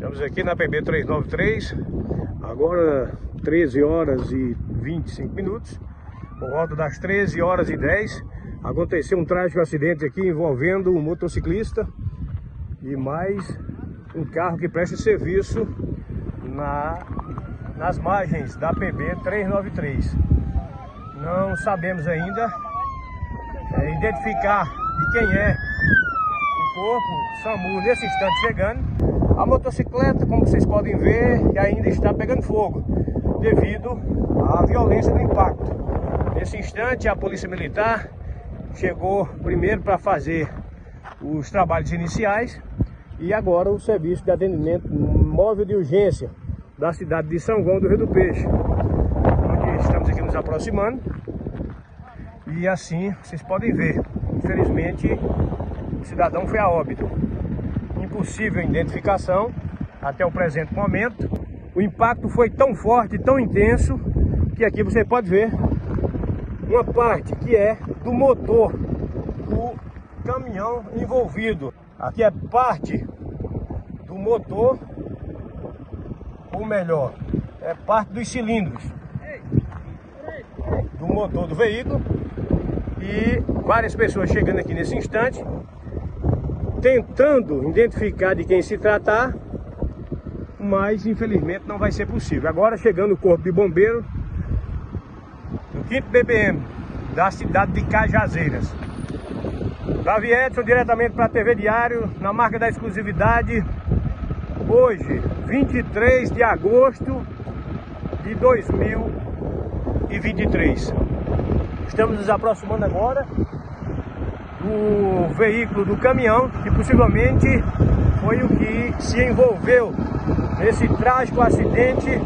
Estamos aqui na PB 393, agora 13 horas e 25 minutos, por volta das 13 horas e 10, aconteceu um trágico acidente aqui envolvendo um motociclista e mais um carro que presta serviço na, nas margens da PB 393. Não sabemos ainda é, identificar de quem é o corpo, SAMU nesse instante chegando. A motocicleta, como vocês podem ver, ainda está pegando fogo devido à violência do impacto. Nesse instante, a Polícia Militar chegou primeiro para fazer os trabalhos iniciais e agora o serviço de atendimento móvel de urgência da cidade de São João do Rio do Peixe, estamos aqui nos aproximando. E assim vocês podem ver, infelizmente o cidadão foi a óbito impossível identificação até o presente momento. O impacto foi tão forte, tão intenso, que aqui você pode ver uma parte que é do motor do caminhão envolvido. Aqui é parte do motor, ou melhor, é parte dos cilindros do motor do veículo. E várias pessoas chegando aqui nesse instante tentando identificar de quem se tratar, mas infelizmente não vai ser possível. Agora chegando o corpo de bombeiro do 5 BBM da cidade de Cajazeiras. Davi Edson diretamente para a TV Diário, na marca da exclusividade, hoje, 23 de agosto de 2023. Estamos nos aproximando agora do veículo do caminhão, que possivelmente foi o que se envolveu nesse trágico acidente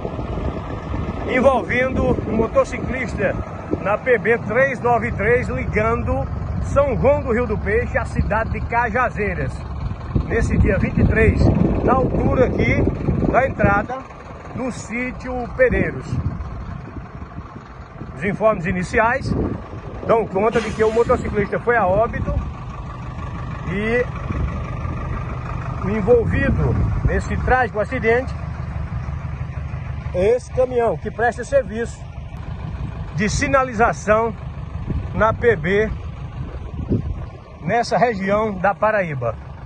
envolvendo um motociclista na PB 393 ligando São João do Rio do Peixe à cidade de Cajazeiras. Nesse dia 23, na altura aqui da entrada do sítio Pereiros. Os informes iniciais dão conta de que o motociclista foi a óbito e o envolvido nesse trágico acidente é esse caminhão que presta serviço de sinalização na PB nessa região da Paraíba.